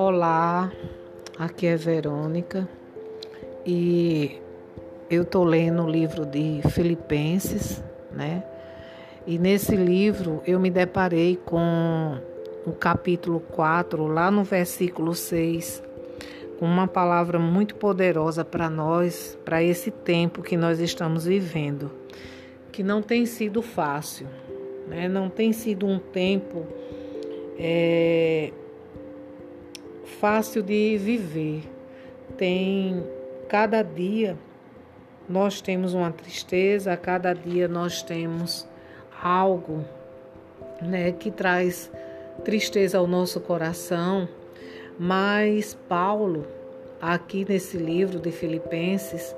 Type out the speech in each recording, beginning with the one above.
Olá, aqui é Verônica e eu estou lendo o livro de Filipenses, né? E nesse livro eu me deparei com o capítulo 4, lá no versículo 6, com uma palavra muito poderosa para nós, para esse tempo que nós estamos vivendo, que não tem sido fácil, né? Não tem sido um tempo. É, fácil de viver. Tem cada dia nós temos uma tristeza, cada dia nós temos algo, né, que traz tristeza ao nosso coração. Mas Paulo, aqui nesse livro de Filipenses,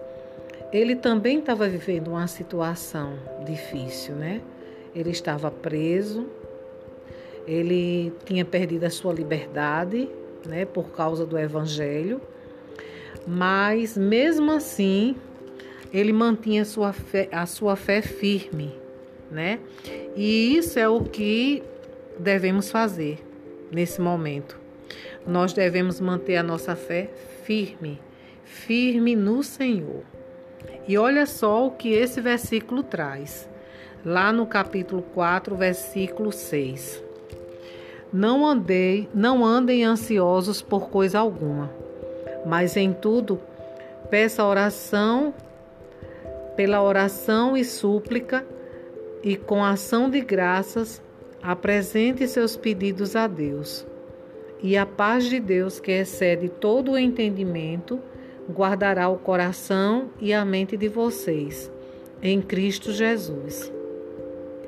ele também estava vivendo uma situação difícil, né? Ele estava preso, ele tinha perdido a sua liberdade, né, por causa do evangelho, mas mesmo assim ele mantinha sua fé, a sua fé firme, né? E isso é o que devemos fazer nesse momento. Nós devemos manter a nossa fé firme, firme no Senhor. E olha só o que esse versículo traz. Lá no capítulo 4, versículo 6. Não andei, não andem ansiosos por coisa alguma, mas em tudo peça oração, pela oração e súplica, e com ação de graças apresente seus pedidos a Deus. E a paz de Deus, que excede todo o entendimento, guardará o coração e a mente de vocês, em Cristo Jesus.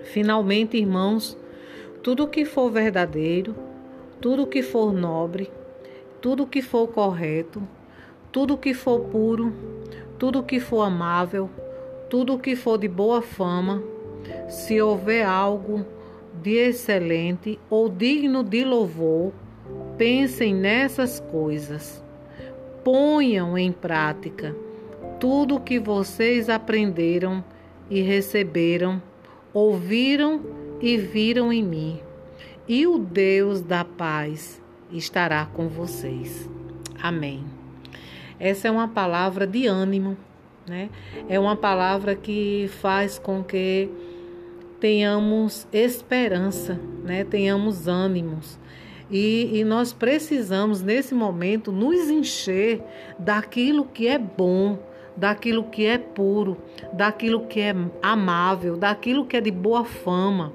Finalmente, irmãos, tudo que for verdadeiro, tudo que for nobre, tudo que for correto, tudo que for puro, tudo que for amável, tudo que for de boa fama, se houver algo de excelente ou digno de louvor, pensem nessas coisas. Ponham em prática tudo o que vocês aprenderam e receberam, ouviram e viram em mim. E o Deus da paz estará com vocês. Amém. Essa é uma palavra de ânimo, né? É uma palavra que faz com que tenhamos esperança, né? Tenhamos ânimos. E, e, nós precisamos, nesse momento, nos encher daquilo que é bom, daquilo que é puro, daquilo que é amável, daquilo que é de boa fama.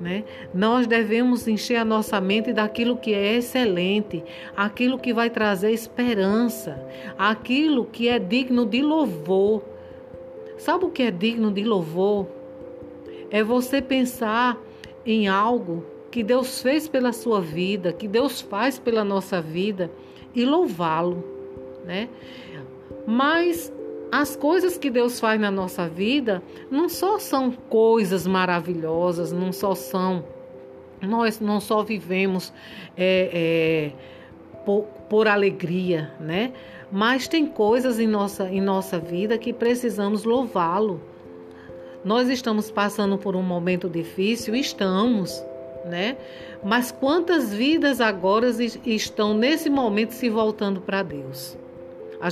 Né? Nós devemos encher a nossa mente daquilo que é excelente, aquilo que vai trazer esperança, aquilo que é digno de louvor. Sabe o que é digno de louvor? É você pensar em algo que Deus fez pela sua vida, que Deus faz pela nossa vida e louvá-lo, né? Mas as coisas que Deus faz na nossa vida não só são coisas maravilhosas, não só são. Nós não só vivemos é, é, por, por alegria, né? Mas tem coisas em nossa, em nossa vida que precisamos louvá-lo. Nós estamos passando por um momento difícil, estamos, né? Mas quantas vidas agora estão nesse momento se voltando para Deus?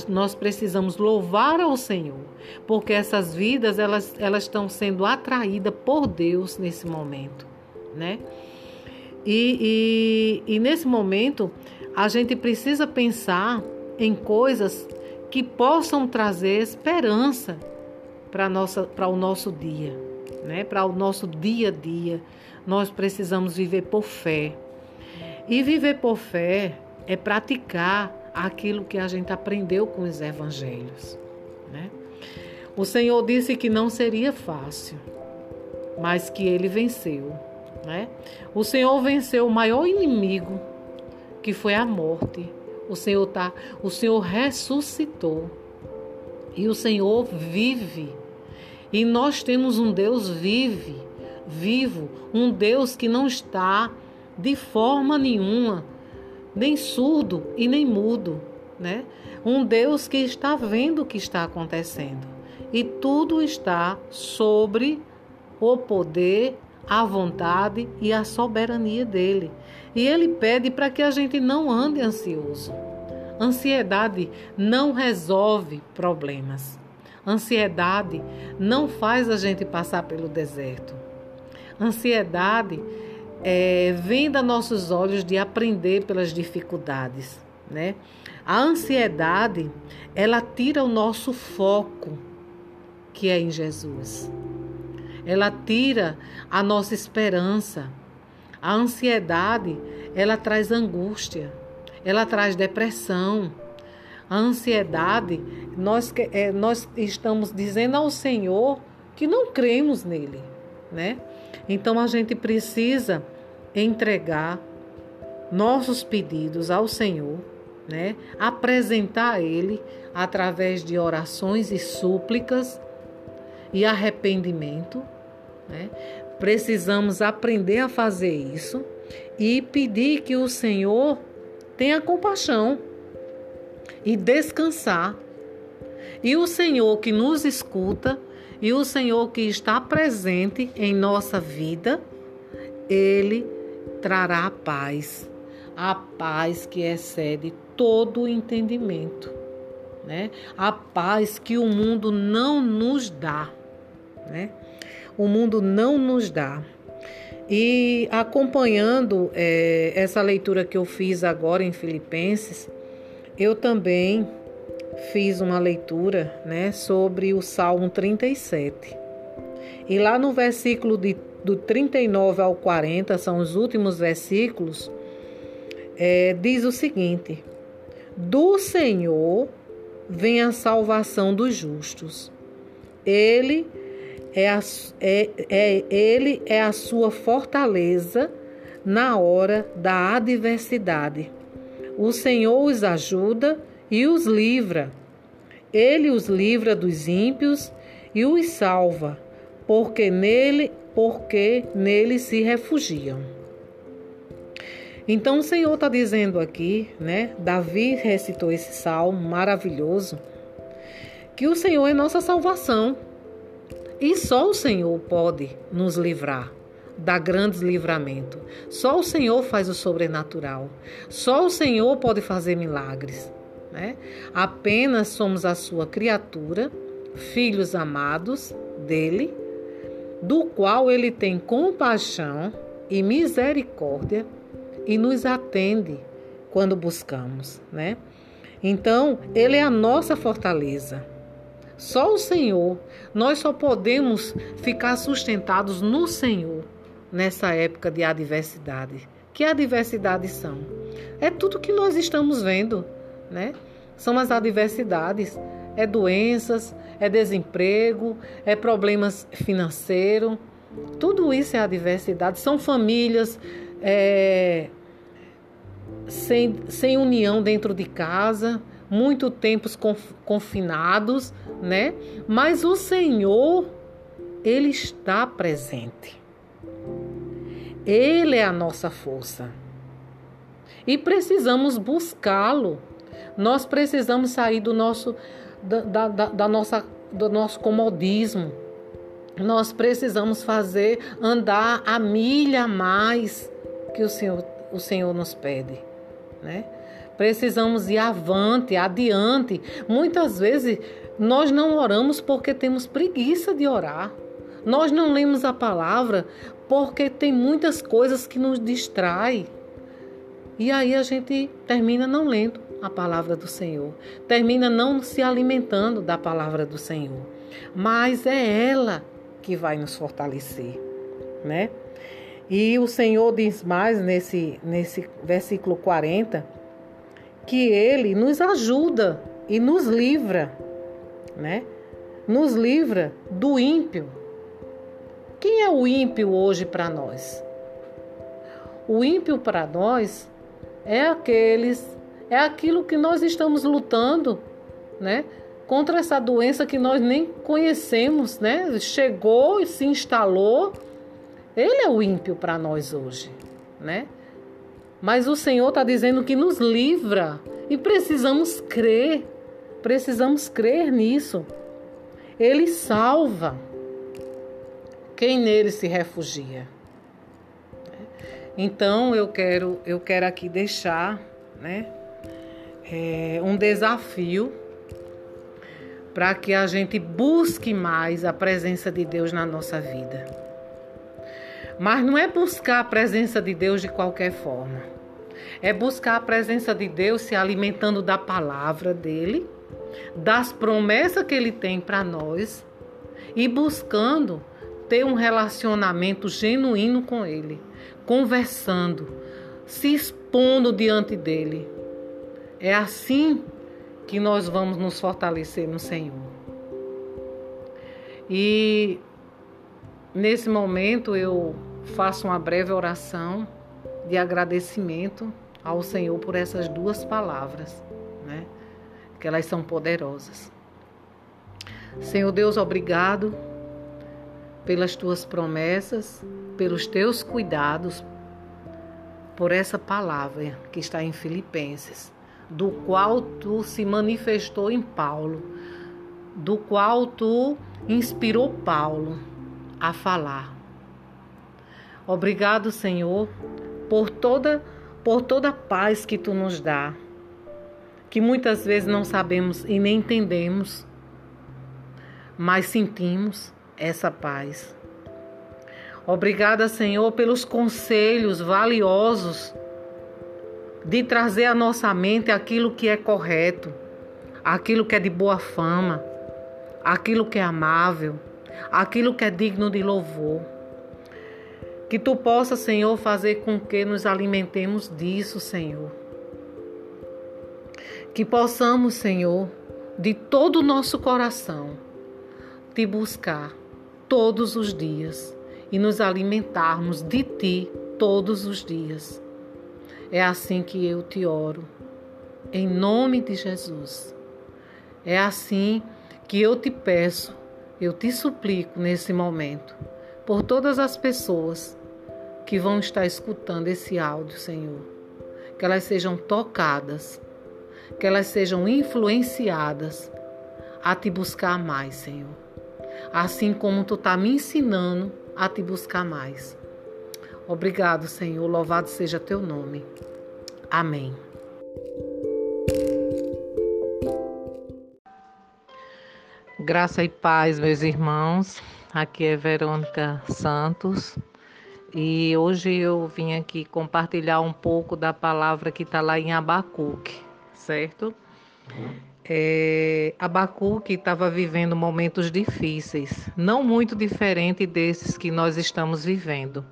Nós precisamos louvar ao Senhor, porque essas vidas elas, elas estão sendo atraídas por Deus nesse momento, né? E, e, e nesse momento a gente precisa pensar em coisas que possam trazer esperança para o nosso dia, né? Para o nosso dia a dia, nós precisamos viver por fé. E viver por fé é praticar aquilo que a gente aprendeu com os evangelhos. Né? O Senhor disse que não seria fácil, mas que ele venceu. Né? O Senhor venceu o maior inimigo, que foi a morte. O Senhor tá, o Senhor ressuscitou. E o Senhor vive. E nós temos um Deus vive, vivo, um Deus que não está de forma nenhuma nem surdo e nem mudo, né? Um Deus que está vendo o que está acontecendo e tudo está sobre o poder, a vontade e a soberania dele. E ele pede para que a gente não ande ansioso. Ansiedade não resolve problemas. Ansiedade não faz a gente passar pelo deserto. Ansiedade é, venda nossos olhos de aprender pelas dificuldades, né? A ansiedade, ela tira o nosso foco, que é em Jesus. Ela tira a nossa esperança. A ansiedade, ela traz angústia, ela traz depressão. A ansiedade, nós, é, nós estamos dizendo ao Senhor que não cremos nele, né? Então a gente precisa entregar nossos pedidos ao Senhor, né? Apresentar a Ele através de orações e súplicas e arrependimento, né? Precisamos aprender a fazer isso e pedir que o Senhor tenha compaixão e descansar. E o Senhor que nos escuta e o Senhor que está presente em nossa vida, ele trará paz, a paz que excede todo o entendimento, né? A paz que o mundo não nos dá, né? O mundo não nos dá. E acompanhando é, essa leitura que eu fiz agora em Filipenses, eu também fiz uma leitura né, sobre o Salmo 37. E lá no versículo de, do 39 ao 40, são os últimos versículos, é, diz o seguinte: Do Senhor vem a salvação dos justos. Ele é, a, é, é, ele é a sua fortaleza na hora da adversidade. O Senhor os ajuda e os livra. Ele os livra dos ímpios e os salva, porque nele, porque nele se refugiam. Então o Senhor está dizendo aqui, né? Davi recitou esse salmo maravilhoso, que o Senhor é nossa salvação. E só o Senhor pode nos livrar dá grandes livramento. Só o Senhor faz o sobrenatural. Só o Senhor pode fazer milagres. Né? Apenas somos a sua criatura, filhos amados dele, do qual ele tem compaixão e misericórdia e nos atende quando buscamos, né? Então, ele é a nossa fortaleza. Só o Senhor, nós só podemos ficar sustentados no Senhor nessa época de adversidade. Que adversidades são? É tudo que nós estamos vendo, né? São as adversidades, é doenças, é desemprego, é problemas financeiros. Tudo isso é adversidade. São famílias é, sem, sem união dentro de casa, muito tempos confinados, né? Mas o Senhor, Ele está presente. Ele é a nossa força. E precisamos buscá-lo. Nós precisamos sair do nosso, da, da, da nossa, do nosso comodismo. Nós precisamos fazer andar a milha a mais que o Senhor, o Senhor nos pede. Né? Precisamos ir avante, adiante. Muitas vezes nós não oramos porque temos preguiça de orar. Nós não lemos a palavra porque tem muitas coisas que nos distraem. E aí a gente termina não lendo a palavra do Senhor, termina não se alimentando da palavra do Senhor. Mas é ela que vai nos fortalecer, né? E o Senhor diz mais nesse, nesse versículo 40 que ele nos ajuda e nos livra, né? Nos livra do ímpio, quem é o ímpio hoje para nós? O ímpio para nós é aqueles, é aquilo que nós estamos lutando, né? Contra essa doença que nós nem conhecemos, né? Chegou e se instalou. Ele é o ímpio para nós hoje, né? Mas o Senhor está dizendo que nos livra e precisamos crer, precisamos crer nisso. Ele salva quem nele se refugia. Então eu quero, eu quero aqui deixar né, é, um desafio para que a gente busque mais a presença de Deus na nossa vida. Mas não é buscar a presença de Deus de qualquer forma. É buscar a presença de Deus se alimentando da palavra dele, das promessas que ele tem para nós e buscando ter um relacionamento genuíno com ele, conversando, se expondo diante dele. É assim que nós vamos nos fortalecer no Senhor. E nesse momento eu faço uma breve oração de agradecimento ao Senhor por essas duas palavras, né? Que elas são poderosas. Senhor Deus, obrigado pelas tuas promessas, pelos teus cuidados, por essa palavra que está em Filipenses, do qual tu se manifestou em Paulo, do qual tu inspirou Paulo a falar. Obrigado, Senhor, por toda por toda a paz que tu nos dá, que muitas vezes não sabemos e nem entendemos, mas sentimos essa paz. Obrigada, Senhor, pelos conselhos valiosos de trazer à nossa mente aquilo que é correto, aquilo que é de boa fama, aquilo que é amável, aquilo que é digno de louvor. Que tu possa, Senhor, fazer com que nos alimentemos disso, Senhor. Que possamos, Senhor, de todo o nosso coração, te buscar todos os dias e nos alimentarmos de Ti todos os dias. É assim que eu te oro, em nome de Jesus. É assim que eu te peço, eu te suplico nesse momento, por todas as pessoas que vão estar escutando esse áudio, Senhor. Que elas sejam tocadas, que elas sejam influenciadas a te buscar mais, Senhor assim como tu está me ensinando a te buscar mais. Obrigado, Senhor. Louvado seja teu nome. Amém. Graça e paz, meus irmãos. Aqui é Verônica Santos. E hoje eu vim aqui compartilhar um pouco da palavra que está lá em Abacuque, certo? é, Abacuque estava vivendo momentos difíceis, não muito diferente desses que nós estamos vivendo.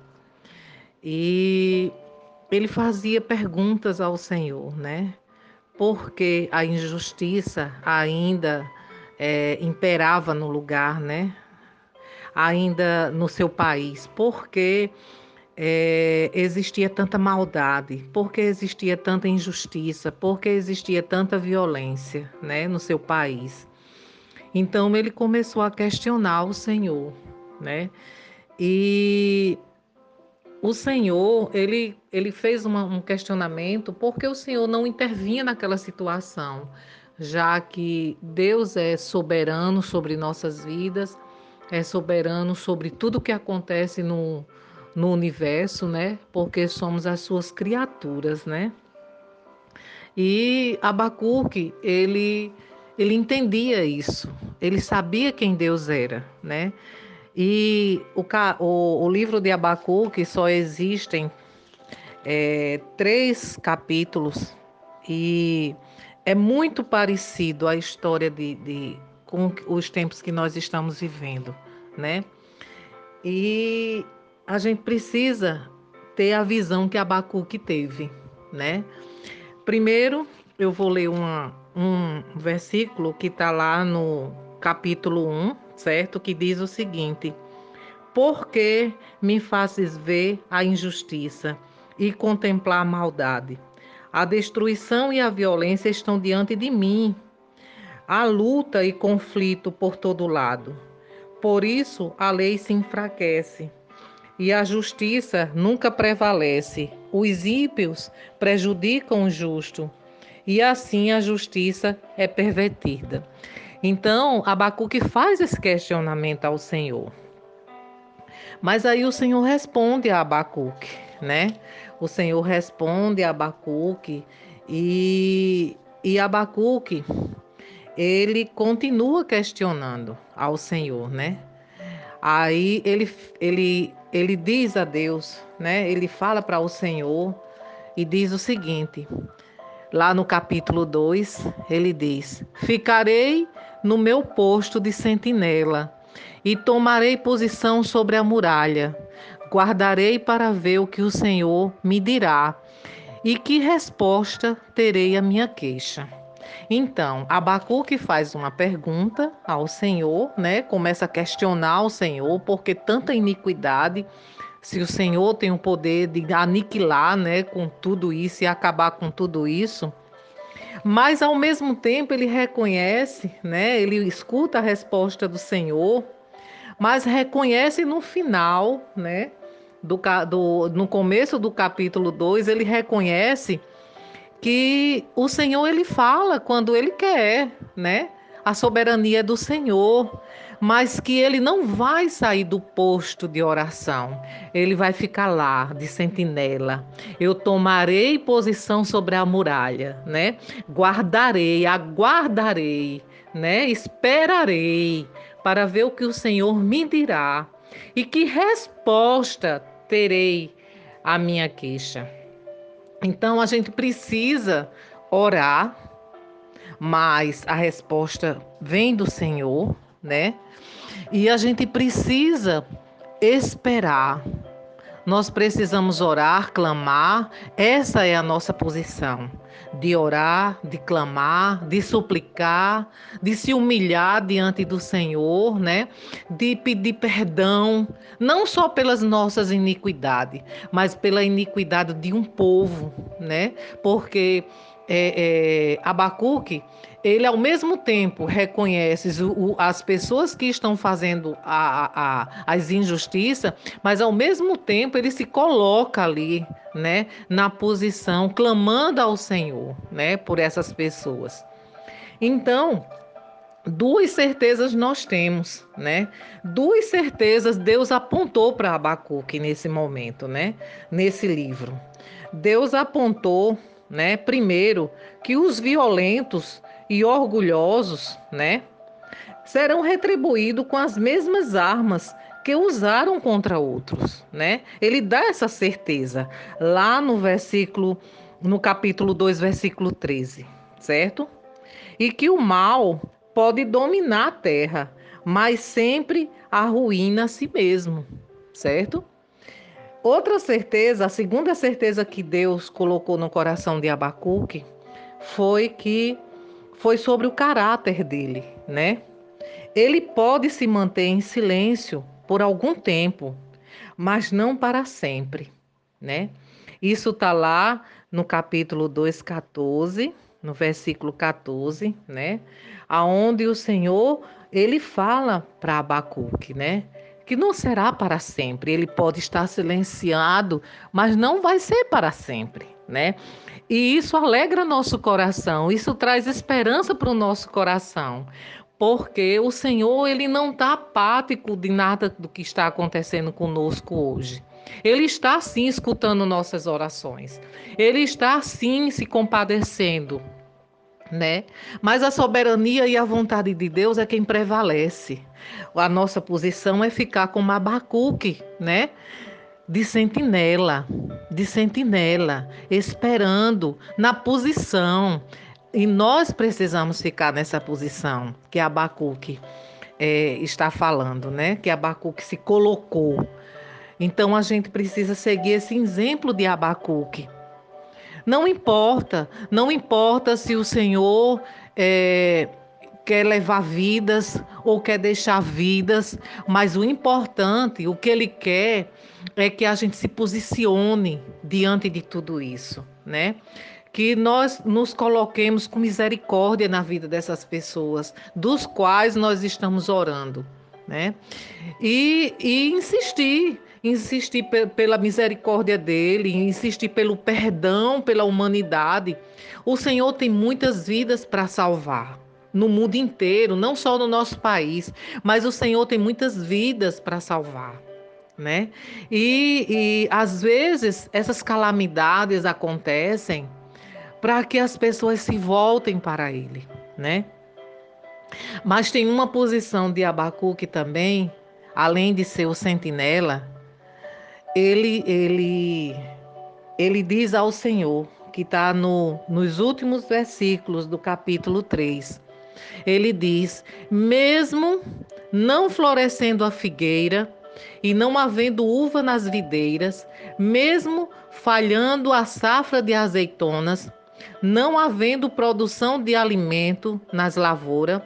E ele fazia perguntas ao Senhor, né? Porque a injustiça ainda é, imperava no lugar, né? Ainda no seu país. Porque é, existia tanta maldade, porque existia tanta injustiça, porque existia tanta violência né, no seu país. Então ele começou a questionar o Senhor, né? E o Senhor, ele, ele fez uma, um questionamento porque o Senhor não intervinha naquela situação, já que Deus é soberano sobre nossas vidas, é soberano sobre tudo que acontece no, no universo, né? Porque somos as suas criaturas, né? E Abacuque, ele ele entendia isso. Ele sabia quem Deus era, né? E o, o, o livro de Abacuque só existem é, três capítulos e é muito parecido a história de, de com os tempos que nós estamos vivendo, né? E a gente precisa ter a visão que Abacuque teve, né? Primeiro, eu vou ler uma, um versículo que está lá no capítulo 1, certo? Que diz o seguinte: Por que me fazes ver a injustiça e contemplar a maldade? A destruição e a violência estão diante de mim. Há luta e conflito por todo lado. Por isso a lei se enfraquece e a justiça nunca prevalece. Os ímpios prejudicam o justo, e assim a justiça é pervertida. Então, Abacuque faz esse questionamento ao Senhor. Mas aí o Senhor responde a Abacuque, né? O Senhor responde a Abacuque e, e Abacuque, ele continua questionando ao Senhor, né? Aí ele, ele, ele diz a Deus, né? Ele fala para o Senhor e diz o seguinte: lá no capítulo 2, ele diz: Ficarei no meu posto de sentinela e tomarei posição sobre a muralha. Guardarei para ver o que o Senhor me dirá e que resposta terei à minha queixa. Então, Abacuque faz uma pergunta ao Senhor, né? Começa a questionar o Senhor, porque tanta iniquidade, se o Senhor tem o poder de aniquilar, né, com tudo isso e acabar com tudo isso, mas ao mesmo tempo ele reconhece, né? Ele escuta a resposta do Senhor, mas reconhece no final, né? Do, do, no começo do capítulo 2, ele reconhece que o Senhor ele fala quando ele quer, né? A soberania é do Senhor, mas que ele não vai sair do posto de oração. Ele vai ficar lá de sentinela. Eu tomarei posição sobre a muralha, né? Guardarei, aguardarei, né? Esperarei para ver o que o Senhor me dirá e que resposta terei à minha queixa. Então a gente precisa orar, mas a resposta vem do Senhor, né? E a gente precisa esperar. Nós precisamos orar, clamar, essa é a nossa posição de orar, de clamar, de suplicar, de se humilhar diante do Senhor, né? De pedir perdão, não só pelas nossas iniquidades, mas pela iniquidade de um povo, né? Porque é, é, Abacuque, ele ao mesmo tempo reconhece o, as pessoas que estão fazendo a, a, as injustiças, mas ao mesmo tempo ele se coloca ali, né, na posição, clamando ao Senhor, né, por essas pessoas. Então, duas certezas nós temos, né? Duas certezas Deus apontou para Abacuque nesse momento, né? Nesse livro. Deus apontou, né, primeiro, que os violentos e orgulhosos, né, serão retribuídos com as mesmas armas que usaram contra outros, né? Ele dá essa certeza lá no versículo no capítulo 2, versículo 13, certo? E que o mal pode dominar a terra, mas sempre arruína a si mesmo, certo? Outra certeza, a segunda certeza que Deus colocou no coração de Abacuque foi que foi sobre o caráter dele, né? Ele pode se manter em silêncio por algum tempo, mas não para sempre, né? Isso está lá no capítulo 2:14, no versículo 14, né? Aonde o Senhor, ele fala para Abacuque, né? Que não será para sempre. Ele pode estar silenciado, mas não vai ser para sempre, né? E isso alegra nosso coração, isso traz esperança para o nosso coração, porque o Senhor ele não está apático de nada do que está acontecendo conosco hoje. Ele está sim escutando nossas orações. Ele está sim se compadecendo, né? Mas a soberania e a vontade de Deus é quem prevalece. A nossa posição é ficar como Abacuque, né? de sentinela, de sentinela, esperando na posição. E nós precisamos ficar nessa posição que Abacuque é, está falando, né? Que Abacuque se colocou. Então a gente precisa seguir esse exemplo de Abacuque. Não importa, não importa se o Senhor é, quer levar vidas ou quer deixar vidas, mas o importante, o que ele quer é que a gente se posicione diante de tudo isso, né? Que nós nos coloquemos com misericórdia na vida dessas pessoas, dos quais nós estamos orando, né? E, e insistir, insistir pela misericórdia dele, insistir pelo perdão, pela humanidade. O Senhor tem muitas vidas para salvar no mundo inteiro, não só no nosso país, mas o Senhor tem muitas vidas para salvar né? E, e às vezes essas calamidades acontecem para que as pessoas se voltem para Ele, né? Mas tem uma posição de Abacuque também, além de ser o sentinela, ele ele ele diz ao Senhor que está no, nos últimos versículos do capítulo 3. Ele diz: mesmo não florescendo a figueira e não havendo uva nas videiras, mesmo falhando a safra de azeitonas, não havendo produção de alimento nas lavouras,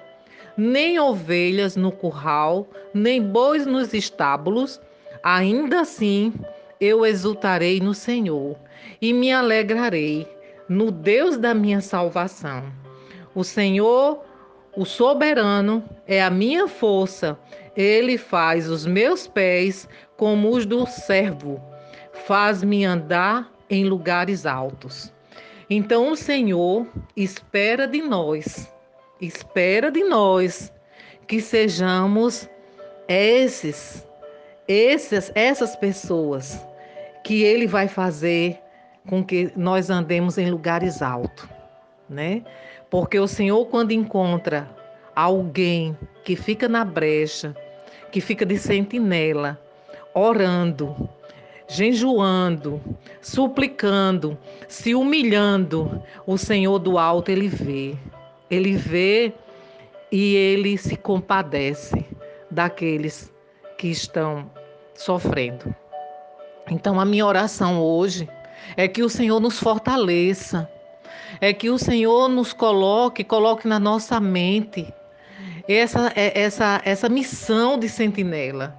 nem ovelhas no curral, nem bois nos estábulos, ainda assim eu exultarei no Senhor e me alegrarei no Deus da minha salvação. O Senhor, o soberano, é a minha força. Ele faz os meus pés como os do servo, faz-me andar em lugares altos. Então o Senhor espera de nós, espera de nós que sejamos esses, esses essas pessoas que ele vai fazer com que nós andemos em lugares altos, né? Porque o Senhor quando encontra alguém que fica na brecha, que fica de sentinela, orando, jejuando, suplicando, se humilhando, o Senhor do alto ele vê. Ele vê e ele se compadece daqueles que estão sofrendo. Então, a minha oração hoje é que o Senhor nos fortaleça, é que o Senhor nos coloque, coloque na nossa mente essa, é, essa, essa missão de sentinela.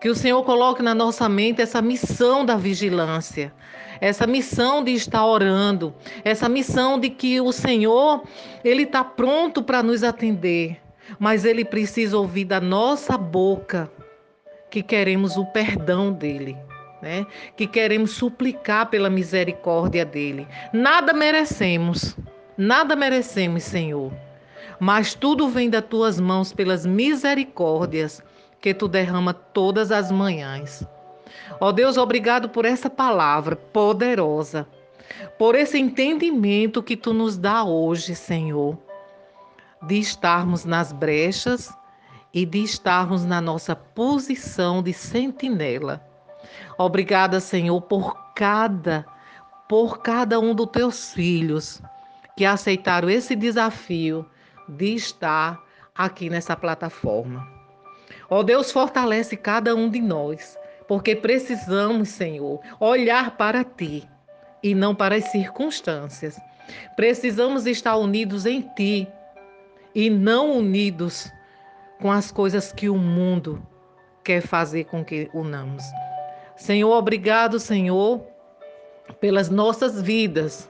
Que o Senhor coloque na nossa mente essa missão da vigilância, essa missão de estar orando, essa missão de que o Senhor, Ele está pronto para nos atender, mas Ele precisa ouvir da nossa boca que queremos o perdão dEle né? Que queremos suplicar pela misericórdia dele. Nada merecemos, nada merecemos, Senhor. Mas tudo vem das tuas mãos pelas misericórdias que tu derrama todas as manhãs. Ó Deus, obrigado por essa palavra poderosa, por esse entendimento que tu nos dá hoje, Senhor, de estarmos nas brechas e de estarmos na nossa posição de sentinela Obrigada, Senhor, por cada por cada um dos teus filhos que aceitaram esse desafio de estar aqui nessa plataforma. Ó oh, Deus, fortalece cada um de nós, porque precisamos, Senhor, olhar para ti e não para as circunstâncias. Precisamos estar unidos em ti e não unidos com as coisas que o mundo quer fazer com que unamos. Senhor, obrigado, Senhor, pelas nossas vidas.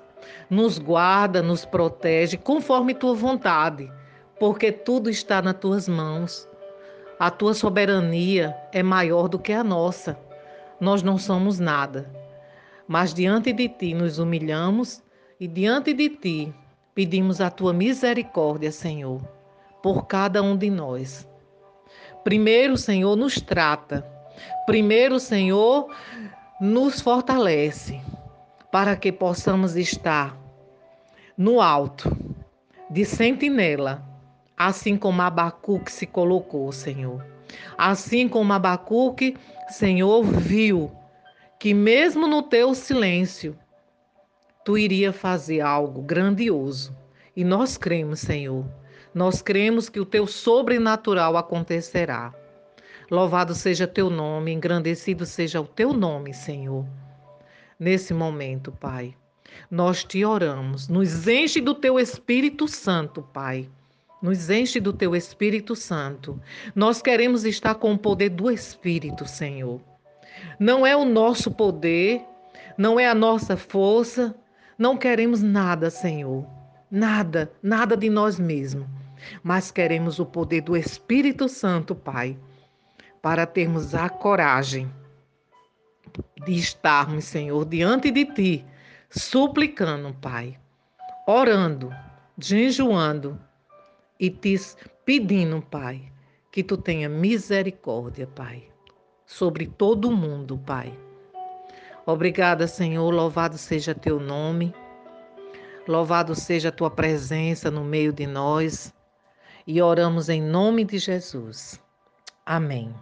Nos guarda, nos protege, conforme tua vontade, porque tudo está nas tuas mãos. A tua soberania é maior do que a nossa. Nós não somos nada, mas diante de ti nos humilhamos e diante de ti pedimos a tua misericórdia, Senhor, por cada um de nós. Primeiro, Senhor, nos trata Primeiro, Senhor, nos fortalece para que possamos estar no alto, de sentinela, assim como Abacuque se colocou, Senhor. Assim como Abacuque, Senhor, viu que mesmo no teu silêncio, tu iria fazer algo grandioso. E nós cremos, Senhor. Nós cremos que o teu sobrenatural acontecerá. Louvado seja teu nome, engrandecido seja o teu nome, Senhor. Nesse momento, Pai, nós te oramos. Nos enche do teu Espírito Santo, Pai. Nos enche do teu Espírito Santo. Nós queremos estar com o poder do Espírito, Senhor. Não é o nosso poder, não é a nossa força, não queremos nada, Senhor. Nada, nada de nós mesmos. Mas queremos o poder do Espírito Santo, Pai para termos a coragem de estarmos, Senhor, diante de Ti, suplicando, Pai, orando, jejuando e te pedindo, Pai, que Tu tenha misericórdia, Pai, sobre todo o mundo, Pai. Obrigada, Senhor, louvado seja teu nome. Louvado seja a tua presença no meio de nós. E oramos em nome de Jesus. Amém.